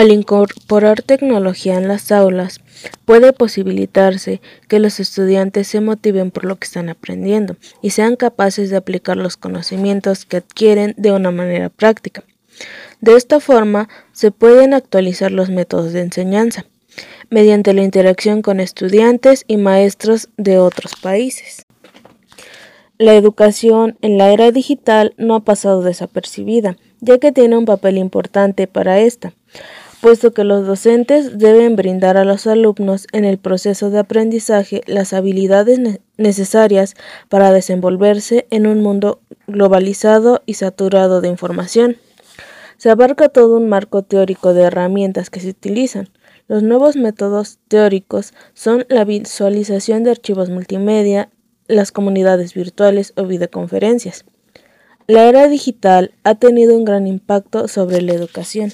Al incorporar tecnología en las aulas, puede posibilitarse que los estudiantes se motiven por lo que están aprendiendo y sean capaces de aplicar los conocimientos que adquieren de una manera práctica. De esta forma, se pueden actualizar los métodos de enseñanza, mediante la interacción con estudiantes y maestros de otros países. La educación en la era digital no ha pasado desapercibida, ya que tiene un papel importante para esta, puesto que los docentes deben brindar a los alumnos en el proceso de aprendizaje las habilidades necesarias para desenvolverse en un mundo globalizado y saturado de información. Se abarca todo un marco teórico de herramientas que se utilizan, los nuevos métodos teóricos son la visualización de archivos multimedia, las comunidades virtuales o videoconferencias. La era digital ha tenido un gran impacto sobre la educación.